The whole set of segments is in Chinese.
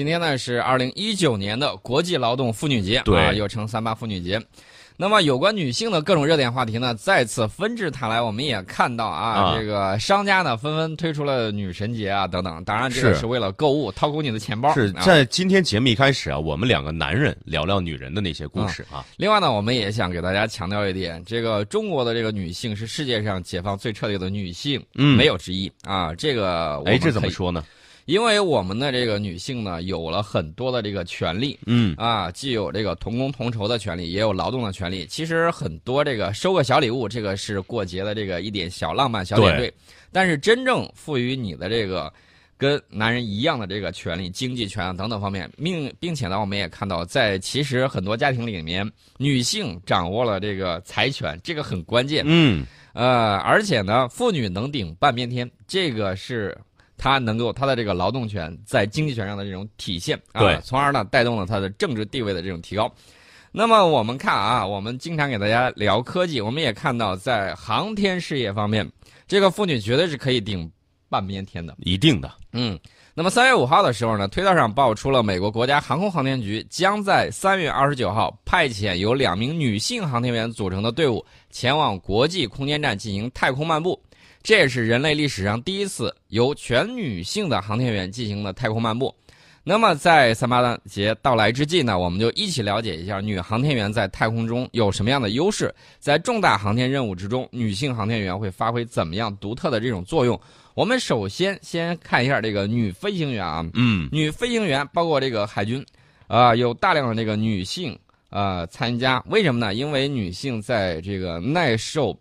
今天呢是二零一九年的国际劳动妇女节，啊，又称三八妇女节。那么有关女性的各种热点话题呢，再次纷至沓来。我们也看到啊，啊这个商家呢纷纷推出了女神节啊等等。当然，这个是是为了购物，掏空你的钱包。是啊在今天节目一开始啊，我们两个男人聊聊女人的那些故事啊。另外呢，我们也想给大家强调一点，这个中国的这个女性是世界上解放最彻底的女性，嗯没有之一啊。这个我们哎，这怎？么说呢？因为我们的这个女性呢，有了很多的这个权利，嗯，啊，既有这个同工同酬的权利，也有劳动的权利。其实很多这个收个小礼物，这个是过节的这个一点小浪漫、小点缀。但是真正赋予你的这个跟男人一样的这个权利、经济权啊等等方面，并并且呢，我们也看到，在其实很多家庭里面，女性掌握了这个财权，这个很关键。嗯，呃，而且呢，妇女能顶半边天，这个是她能够他的这个劳动权在经济权上的这种体现啊，对从而呢带动了他的政治地位的这种提高。那么我们看啊，我们经常给大家聊科技，我们也看到在航天事业方面，这个妇女绝对是可以顶半边天的。一定的。嗯，那么三月五号的时候呢，推特上爆出了美国国家航空航天局将在三月二十九号派遣由两名女性航天员组成的队伍前往国际空间站进行太空漫步，这也是人类历史上第一次由全女性的航天员进行的太空漫步。那么在三八节到来之际呢，我们就一起了解一下女航天员在太空中有什么样的优势，在重大航天任务之中，女性航天员会发挥怎么样独特的这种作用。我们首先先看一下这个女飞行员啊，嗯，女飞行员包括这个海军，啊、有大量的这个女性呃参加，为什么呢？因为女性在这个耐受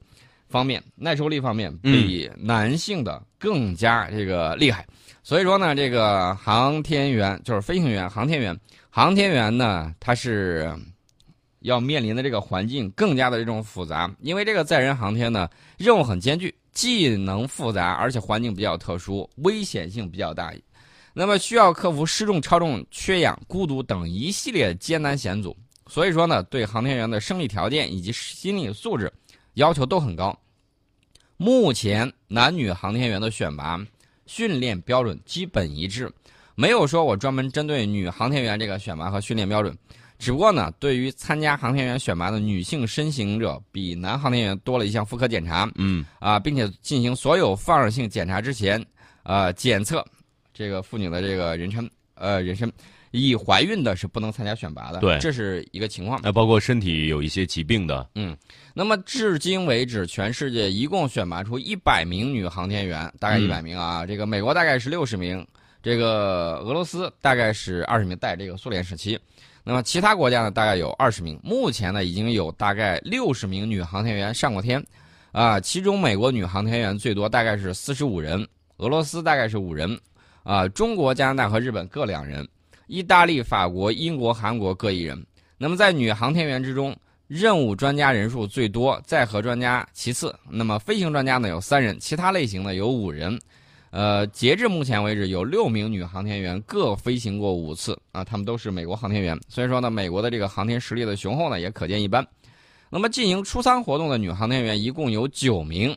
方面、耐受力方面比男性的更加这个厉害。所以说呢，这个航天员就是飞行员、航天员，航天员呢，他是要面临的这个环境更加的这种复杂，因为这个载人航天呢，任务很艰巨，技能复杂，而且环境比较特殊，危险性比较大。那么需要克服失重、超重、缺氧、孤独等一系列艰难险阻。所以说呢，对航天员的生理条件以及心理素质要求都很高。目前男女航天员的选拔训练标准基本一致，没有说我专门针对女航天员这个选拔和训练标准。只不过呢，对于参加航天员选拔的女性申请者，比男航天员多了一项妇科检查。嗯，啊，并且进行所有放射性检查之前，呃，检测这个妇女的这个人参，呃，人参，已怀孕的是不能参加选拔的，对这是一个情况。那包括身体有一些疾病的，嗯那么至今为止，全世界一共选拔出一百名女航天员，大概嗯一百名啊。这个美国大概是六十名，这个俄罗斯大概是二十名，带这个苏联时期。那么其他国家呢，大概有二十名。目前呢，已经有大概六十名女航天员上过天，啊，其中美国女航天员最多，大概是四十五人，俄罗斯大概是五人，啊，中国、加拿大和日本各两人，意大利、法国、英国、韩国各一人。那么在女航天员之中，任务专家人数最多，载荷专家其次。那么飞行专家呢有三人，其他类型呢有五人。呃，截至目前为止，有六名女航天员各飞行过五次啊，他们都是美国航天员。所以说呢，美国的这个航天实力的雄厚呢，也可见一斑。那么进行出舱活动的女航天员一共有九名，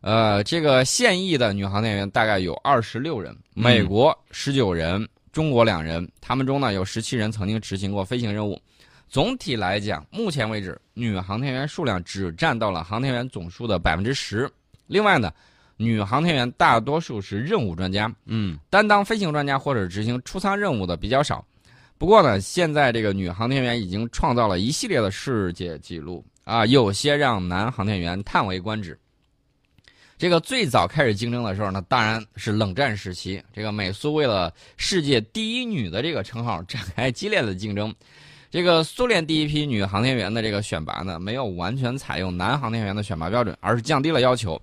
呃，这个现役的女航天员大概有二十六人，美国十九人，中国两人，他们中呢有十七人曾经执行过飞行任务。总体来讲，目前为止，女航天员数量只占到了航天员总数的百分之十。另外呢，女航天员大多数是任务专家，嗯，担当飞行专家或者执行出舱任务的比较少。不过呢，现在这个女航天员已经创造了一系列的世界纪录啊，有些让男航天员叹为观止。这个最早开始竞争的时候呢，当然是冷战时期，这个美苏为了世界第一女的这个称号展开激烈的竞争。这个苏联第一批女航天员的这个选拔呢，没有完全采用男航天员的选拔标准，而是降低了要求。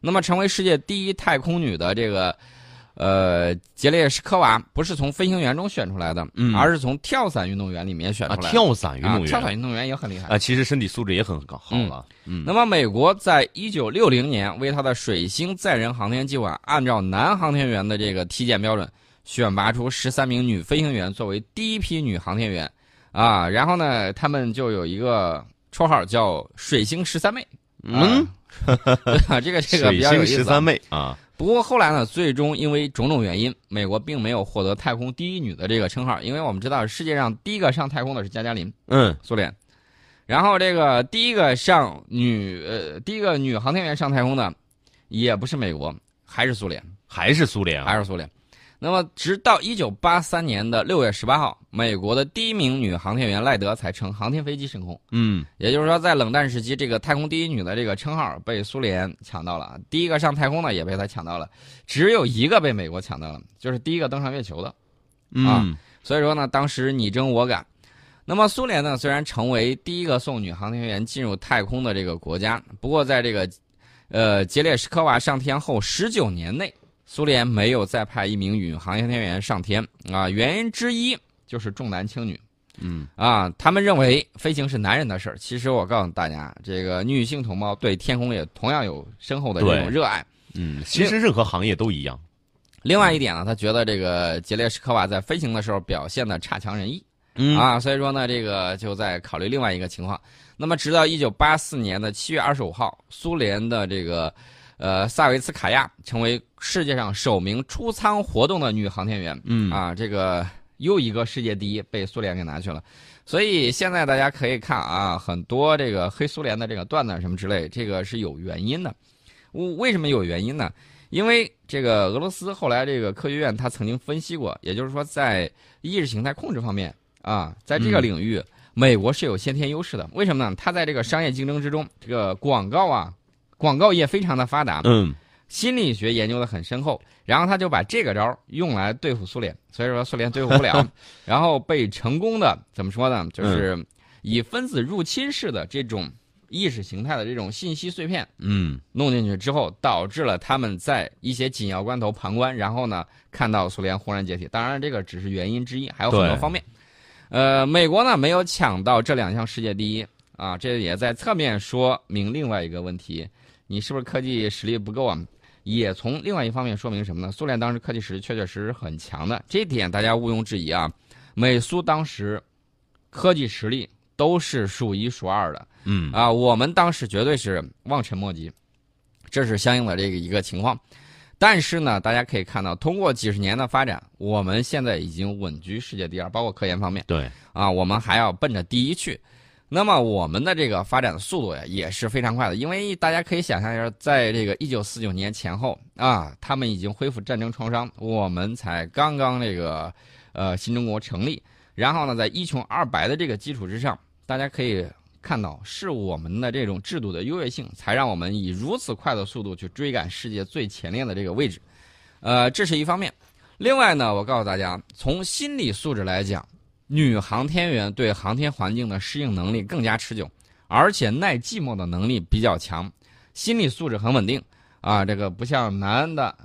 那么，成为世界第一太空女的这个，呃，杰列什科娃不是从飞行员中选出来的，嗯而是从跳伞运动员里面选出啊，来的。跳伞运动啊员跳伞运动员也很厉害。啊，其实身体素质也很高好了。嗯，那么，美国在一九六零年为他的水星载人航天计划，按照男航天员的这个体检标准，选拔出十三名女飞行员作为第一批女航天员，啊，然后呢，他们就有一个绰号叫“水星十三妹”。嗯，对吧？这个这个比水星十较有意思啊。三妹啊，不过后来呢，最终因为种种原因，美国并没有获得太空第一女的这个称号，因为我们知道世界上第一个上太空的是加加林，嗯，苏联。然后这个第一个上女呃第一个女航天员上太空的，也不是美国，还是苏联，还是苏联啊，还是苏联。那么，直到一九八三年的六月十八号，美国的第一名女航天员赖德才乘航天飞机升空。嗯，也就是说，在冷战时期，这个太空第一女的这个称号被苏联抢到了，第一个上太空的也被他抢到了，只有一个被美国抢到了，就是第一个登上月球的。嗯，所以说呢，当时你争我赶。那么苏联呢，虽然成为第一个送女航天员进入太空的这个国家，不过在这个，呃，杰列什科娃上天后十九年内。苏联没有再派一名宇航天员上天啊，原因之一就是重男轻女。嗯啊，他们认为飞行是男人的事儿。其实我告诉大家，这个女性同胞对天空也同样有深厚的这种热爱。嗯，其实任何行业都一样。另外一点呢，他觉得这个杰列什科娃在飞行的时候表现的差强人意。嗯啊，所以说呢，这个就在考虑另外一个情况。那么，直到一九八四年的七月二十五号，苏联的这个。呃，萨维茨卡娅成为世界上首名出舱活动的女航天员。嗯啊，这个又一个世界第一被苏联给拿去了。所以现在大家可以看啊，很多这个黑苏联的这个段子什么之类，这个是有原因的。为什么有原因呢？因为这个俄罗斯后来这个科学院他曾经分析过，也就是说在意识形态控制方面啊，在这个领域，美国是有先天优势的。为什么呢？它在这个商业竞争之中，这个广告啊。广告业非常的发达，嗯，心理学研究的很深厚，然后他就把这个招用来对付苏联，所以说苏联对付不了，然后被成功的怎么说呢？就是以分子入侵式的这种意识形态的这种信息碎片，嗯，弄进去之后，导致了他们在一些紧要关头旁观，然后呢看到苏联轰然解体。当然，这个只是原因之一，还有很多方面。呃，美国呢没有抢到这两项世界第一啊，这也在侧面说明另外一个问题。你是不是科技实力不够啊？也从另外一方面说明什么呢？苏联当时科技实力确确实实很强的，这一点大家毋庸置疑啊。美苏当时科技实力都是数一数二的，嗯啊，我们当时绝对是望尘莫及，这是相应的这个一个情况。但是呢，大家可以看到，通过几十年的发展，我们现在已经稳居世界第二，包括科研方面。对啊，我们还要奔着第一去。那么我们的这个发展的速度呀也是非常快的，因为大家可以想象一下，在这个一九四九年前后啊，他们已经恢复战争创伤，我们才刚刚这个呃新中国成立，然后呢，在一穷二白的这个基础之上，大家可以看到是我们的这种制度的优越性，才让我们以如此快的速度去追赶世界最前列的这个位置，呃，这是一方面。另外呢，我告诉大家，从心理素质来讲。女航天员对航天环境的适应能力更加持久，而且耐寂寞的能力比较强，心理素质很稳定啊。这个不像男的，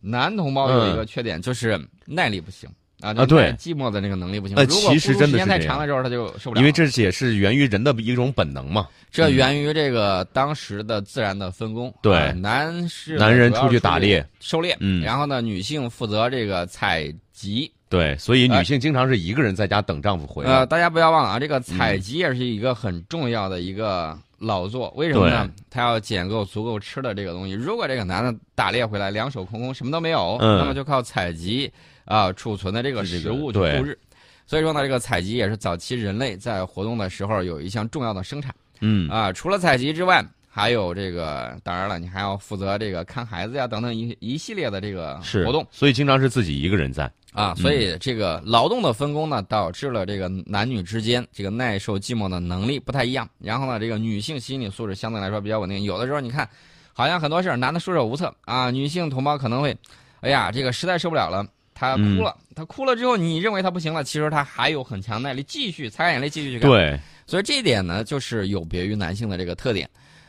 男同胞有一个缺点就是耐力不行啊。啊，对，寂寞的那个能力不行。那其实真的时间太长了之后，他就受不了。因为这也是源于人的一种本能嘛。这源于这个当时的自然的分工。对，男士男人出去打猎、狩猎，嗯，然后呢，女性负责这个采集。对，所以女性经常是一个人在家等丈夫回来。呃，大家不要忘了啊，这个采集也是一个很重要的一个劳作。为什么呢？他要捡够足够吃的这个东西。如果这个男的打猎回来两手空空，什么都没有，那么就靠采集啊储存的这个食物去度日。所以说呢，这个采集也是早期人类在活动的时候有一项重要的生产。嗯啊，除了采集之外，还有这个，当然了，你还要负责这个看孩子呀等等一一系列的这个活动。所以经常是自己一个人在。啊，所以这个劳动的分工呢，导致了这个男女之间这个耐受寂寞的能力不太一样。然后呢，这个女性心理素质相对来说比较稳定。有的时候你看，好像很多事儿男的束手无策啊，女性同胞可能会，哎呀，这个实在受不了了，她哭了，他哭了之后，你认为他不行了，其实他还有很强耐力，继续擦干眼泪继续去干。对，所以这一点呢，就是有别于男性的这个特点。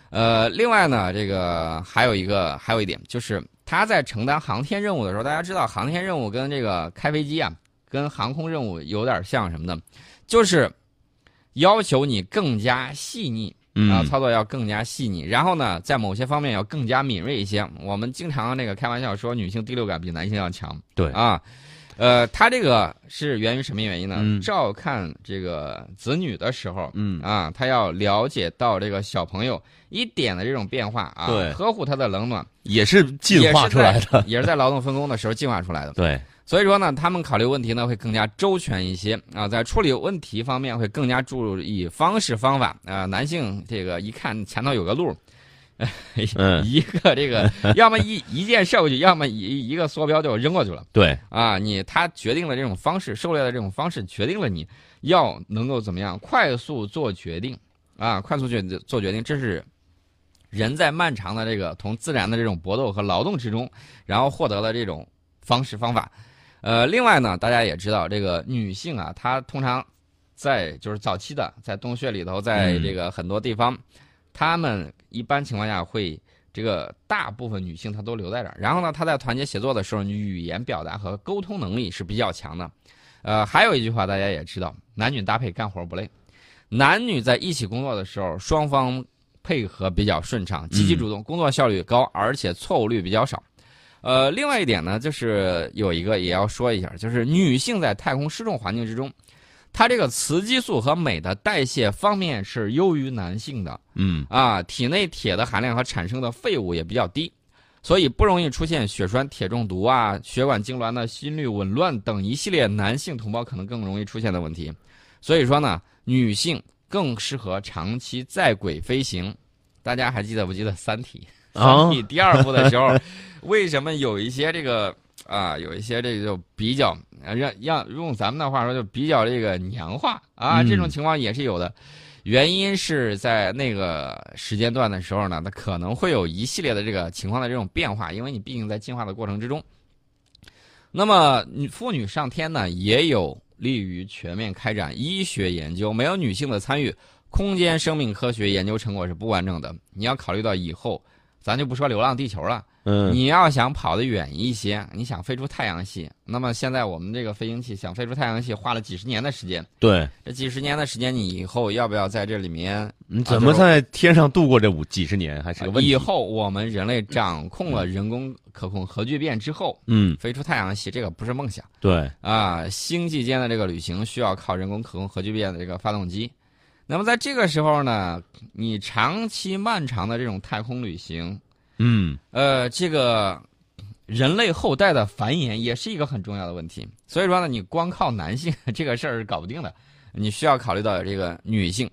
呃，另外呢，这个还有一个还有一点就是。他在承担航天任务的时候，大家知道航天任务跟这个开飞机啊，跟航空任务有点像什么呢？就是要求你更加细腻啊，操作要更加细腻，然后呢，在某些方面要更加敏锐一些。我们经常那个开玩笑说，女性第六感比男性要强。对啊，呃，他这个是源于什么原因呢？嗯照看这个子女的时候，嗯啊，他要了解到这个小朋友一点的这种变化啊，对呵护他的冷暖，也是进化出来的。也，也是在劳动分工的时候进化出来的。对，所以说呢，他们考虑问题呢会更加周全一些啊，在处理问题方面会更加注意方式方法啊。男性这个一看前头有个路，嗯，一个这个 要么一一箭射过去，要么一一个缩标就扔过去了。对，啊，你他决定了这种方式，狩猎的这种方式决定了你要能够怎么样快速做决定啊，快速决做决定，这是人在漫长的这个同自然的这种搏斗和劳动之中，然后获得了这种方式方法。呃，另外呢，大家也知道，这个女性啊，她通常在就是早期的在洞穴里头，在嗯这个很多地方，她们一般情况下会这个大部分女性她都留在这儿，然后呢，她在团结协作的时候，语言表达和沟通能力是比较强的。呃，还有一句话大家也知道，男女搭配干活不累，男女在一起工作的时候，双方配合比较顺畅，积极主动，工作效率高，而且错误率比较少。呃，另外一点呢，就是有一个也要说一下，就是女性在太空失重环境之中，她这个雌激素和镁的代谢方面是优于男性的。嗯啊，体内铁的含量和产生的废物也比较低，所以不容易出现血栓、铁中毒啊、血管痉挛的心律紊乱等一系列男性同胞可能更容易出现的问题。所以说呢，女性更适合长期在轨飞行。大家还记得不记得《三体》？《啊三 体》第二部的时候，为什么有一些这个啊，有一些这个就比较呃让让用咱们的话说就比较这个娘化啊，嗯这种情况也是有的。原因是在那个时间段的时候呢，它可能会有一系列的这个情况的这种变化，因为你毕竟在进化的过程之中。那么，女妇女上天呢，也有利于全面开展医学研究。没有女性的参与，空间生命科学研究成果是不完整的。你要考虑到以后，咱就不说流浪地球了，嗯你要想跑得远一些，你想飞出太阳系，那么现在我们这个飞行器想飞出太阳系，花了几十年的时间。对，这几十年的时间，你以后要不要在这里面？你怎么在天上度过这五几十年还是个问题？以后我们人类掌控了人工可控核聚变之后，嗯，飞出太阳系，这个不是梦想对，啊！星际间的这个旅行需要靠人工可控核聚变的这个发动机。那么在这个时候呢，你长期漫长的这种太空旅行，嗯呃，这个人类后代的繁衍也是一个很重要的问题。所以说呢，你光靠男性这个事儿是搞不定的，你需要考虑到这个女性。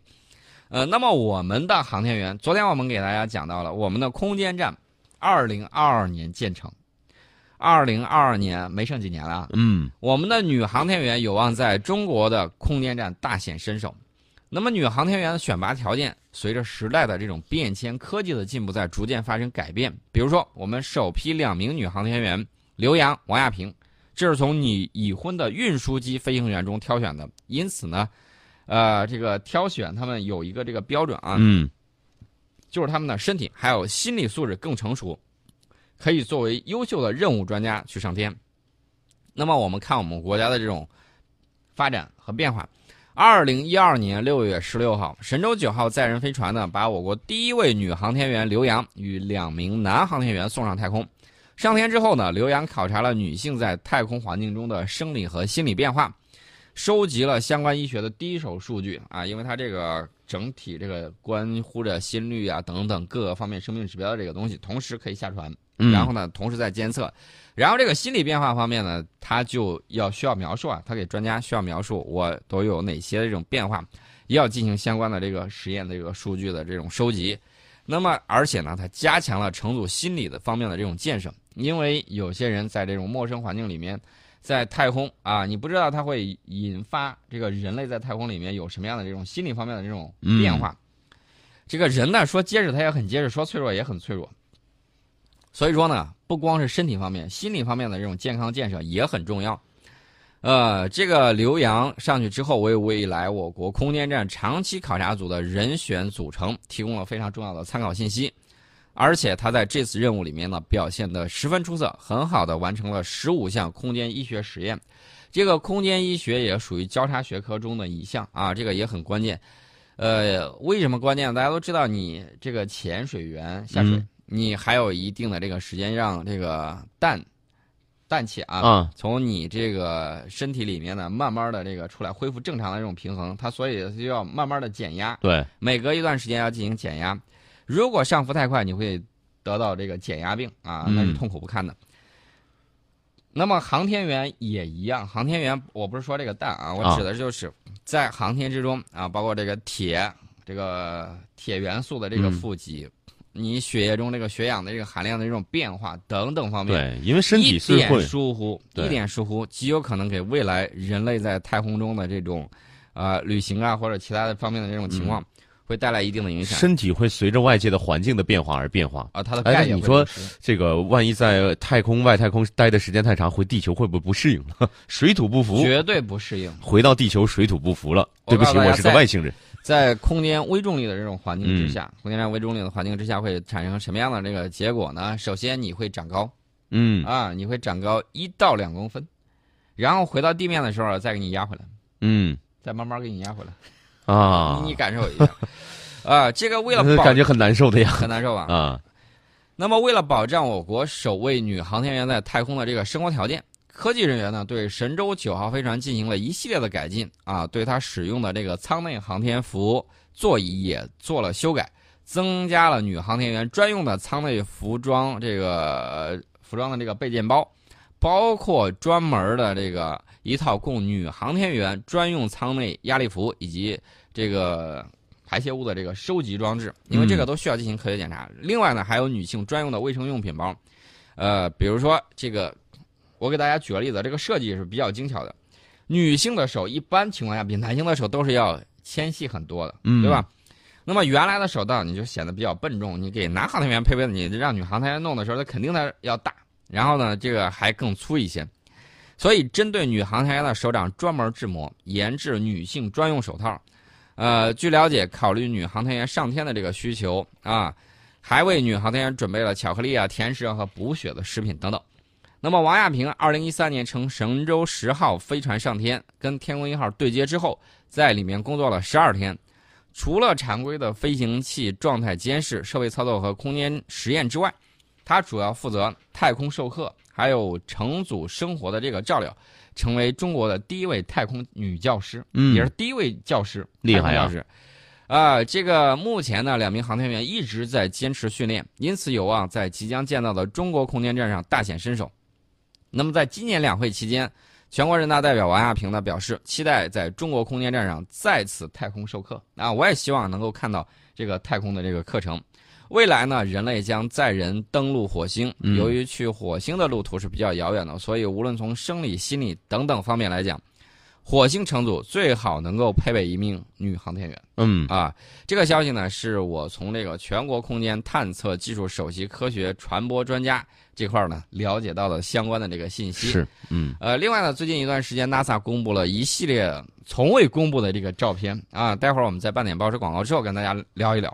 呃，那么我们的航天员，昨天我们给大家讲到了我们的空间站，二零二二年建成，二零二二年没剩几年了啊，嗯我们的女航天员有望在中国的空间站大显身手。那么，女航天员的选拔条件随着时代的这种变迁、科技的进步，在逐渐发生改变。比如说，我们首批两名女航天员刘洋、王亚平，这是从你已婚的运输机飞行员中挑选的。因此呢，呃，这个挑选他们有一个这个标准啊，嗯就是他们的身体还有心理素质更成熟，可以作为优秀的任务专家去上天。那么我们看我们国家的这种发展和变化。二零一二年六月十六号，神舟九号载人飞船呢，把我国第一位女航天员刘洋与两名男航天员送上太空。上天之后呢，刘洋考察了女性在太空环境中的生理和心理变化，收集了相关医学的第一手数据啊，因为它这个整体这个关乎着心率啊等等各个方面生命指标的这个东西，同时可以下船，然后呢，同时在监测。然后这个心理变化方面呢，他就要需要描述啊，他给专家需要描述我都有哪些这种变化，要进行相关的这个实验的这个数据的这种收集。那么，而且呢，它加强了乘组心理的方面的这种建设，因为有些人在这种陌生环境里面，在太空啊，你不知道它会引发这个人类在太空里面有什么样的这种心理方面的这种变化。这个人呢，说结实他也很结实，说脆弱也很脆弱。所以说呢，不光是身体方面，心理方面的这种健康建设也很重要。呃，这个刘洋上去之后，为未来我国空间站长期考察组的人选组成提供了非常重要的参考信息。而且他在这次任务里面呢，表现得十分出色，很好的完成了十五项空间医学实验。这个空间医学也属于交叉学科中的一项啊，这个也很关键。呃，为什么关键？大家都知道，你这个潜水员下水，你还有一定的这个时间让这个氮氮气啊，啊，从你这个身体里面呢，慢慢的这个出来，恢复正常的这种平衡，它所以就要慢慢的减压，对，每隔一段时间要进行减压。如果上浮太快，你会得到这个减压病啊，那是嗯痛苦不堪的。那么航天员也一样，航天员我不是说这个氮啊，我啊指的就是在航天之中啊，包括这个铁，这个铁元素的这个嗯。富集，你血液中这个血氧的这个含量的这种变化等等方面，对，因为身体一点是会，疏忽，一点疏忽，极有可能给未来人类在太空中的这种，呃，旅行啊或者其他的方面的这种情况，会带来一定的影响。嗯身体会随着外界的环境的变化而变化。啊，它的哎钙也你说这个万一在太空外太空待的时间太长，回地球会不会不适应了？水土不服，绝对不适应。回到地球水土不服了。对不起，我是个外星人。在空间微重力的这种环境之嗯。下，空间站微重力的环境之下会产生什么样的这个结果呢？首先你会长高。嗯。啊，你会长高一到两公分，然后回到地面的时候再给你压回来，嗯。再慢慢给你压回来，啊，你你感受一下。啊，这个为了保感觉很难受的呀。很难受吧？啊，那么，为了保障我国首位女航天员在太空的这个生活条件，科技人员呢对神舟九号飞船进行了一系列的改进啊，对它使用的这个舱内航天服座椅也做了修改，增加了女航天员专用的舱内服装这个呃服装的这个备件包，包括专门的这个一套供女航天员专用舱内压力服以及这个排泄物的这个收集装置，因为这个都需要进行科学检查。另外呢，还有女性专用的卫生用品包，呃，比如说这个，我给大家举个例子，这个设计是比较精巧的。女性的手一般情况下比男性的手都是要纤细很多的，嗯对吧？那么原来的手套你就显得比较笨重，你给男航天员配备的，你让女航天员弄的时候，它肯定它要大，然后呢，这个还更粗一些。所以，针对女航天员的手掌专门制模，研制女性专用手套。呃，据了解，考虑女航天员上天的这个需求啊，还为女航天员准备了巧克力啊、甜食啊和补血的食品等等。那么，王亚平二零一三年乘神舟十号飞船上天，跟天宫一号对接之后，在里面工作了十二天。除了常规的飞行器状态监视、设备操作和空间实验之外，他主要负责太空授课，还有乘组生活的这个照料，成为中国的第一位太空女教师，嗯也是第一位教师，厉害啊太空教师。啊、这个目前呢，两名航天员一直在坚持训练，因此有望在即将建造的中国空间站上大显身手。那么，在今年两会期间，全国人大代表王亚平呢表示，期待在中国空间站上再次太空授课。啊，我也希望能够看到这个太空的这个课程。未来呢，人类将载人登陆火星。嗯由于去火星的路途是比较遥远的，所以无论从生理、心理等等方面来讲，火星乘组最好能够配备一名女航天员。嗯啊，这个消息呢，是我从这个全国空间探测技术首席科学传播专家这块呢了解到的相关的这个信息。是嗯呃，另外呢，最近一段时间，NASA 公布了一系列从未公布的这个照片啊，待会儿我们在半点报时广告之后跟大家聊一聊。